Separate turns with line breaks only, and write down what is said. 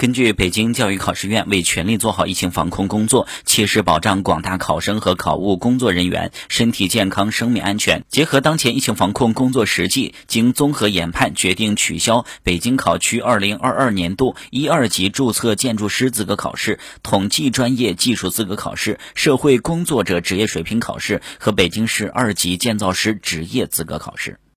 根据北京教育考试院为全力做好疫情防控工作，切实保障广大考生和考务工作人员身体健康、生命安全，结合当前疫情防控工作实际，经综合研判，决定取消北京考区2022年度一二级注册建筑师资格考试、统计专业技术资格考试、社会工作者职业水平考试和北京市二级建造师职业资格考试。